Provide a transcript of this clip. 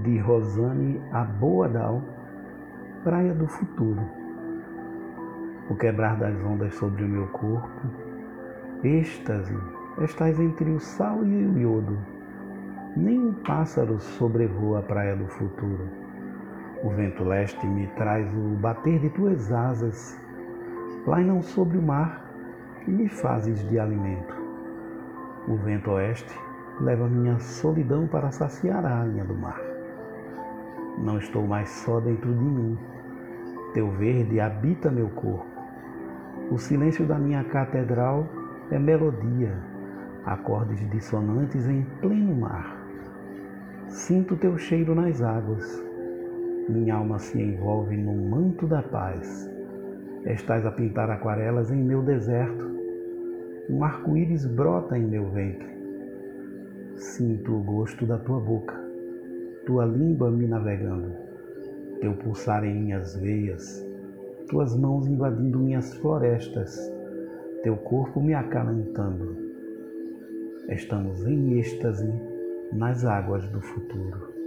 de Rosane Aboadal, Praia do Futuro. O quebrar das ondas sobre o meu corpo, êxtase, estás entre o sal e o iodo. Nem um pássaro sobrevoa a praia do futuro. O vento leste me traz o bater de tuas asas, plainam sobre o mar e me fazes de alimento. O vento oeste leva minha solidão para saciar a linha do mar. Não estou mais só dentro de mim. Teu verde habita meu corpo. O silêncio da minha catedral é melodia, acordes dissonantes em pleno mar. Sinto teu cheiro nas águas. Minha alma se envolve no manto da paz. Estás a pintar aquarelas em meu deserto. Um arco-íris brota em meu ventre. Sinto o gosto da tua boca, tua língua me navegando, teu pulsar em minhas veias, tuas mãos invadindo minhas florestas, teu corpo me acalentando. Estamos em êxtase nas águas do futuro.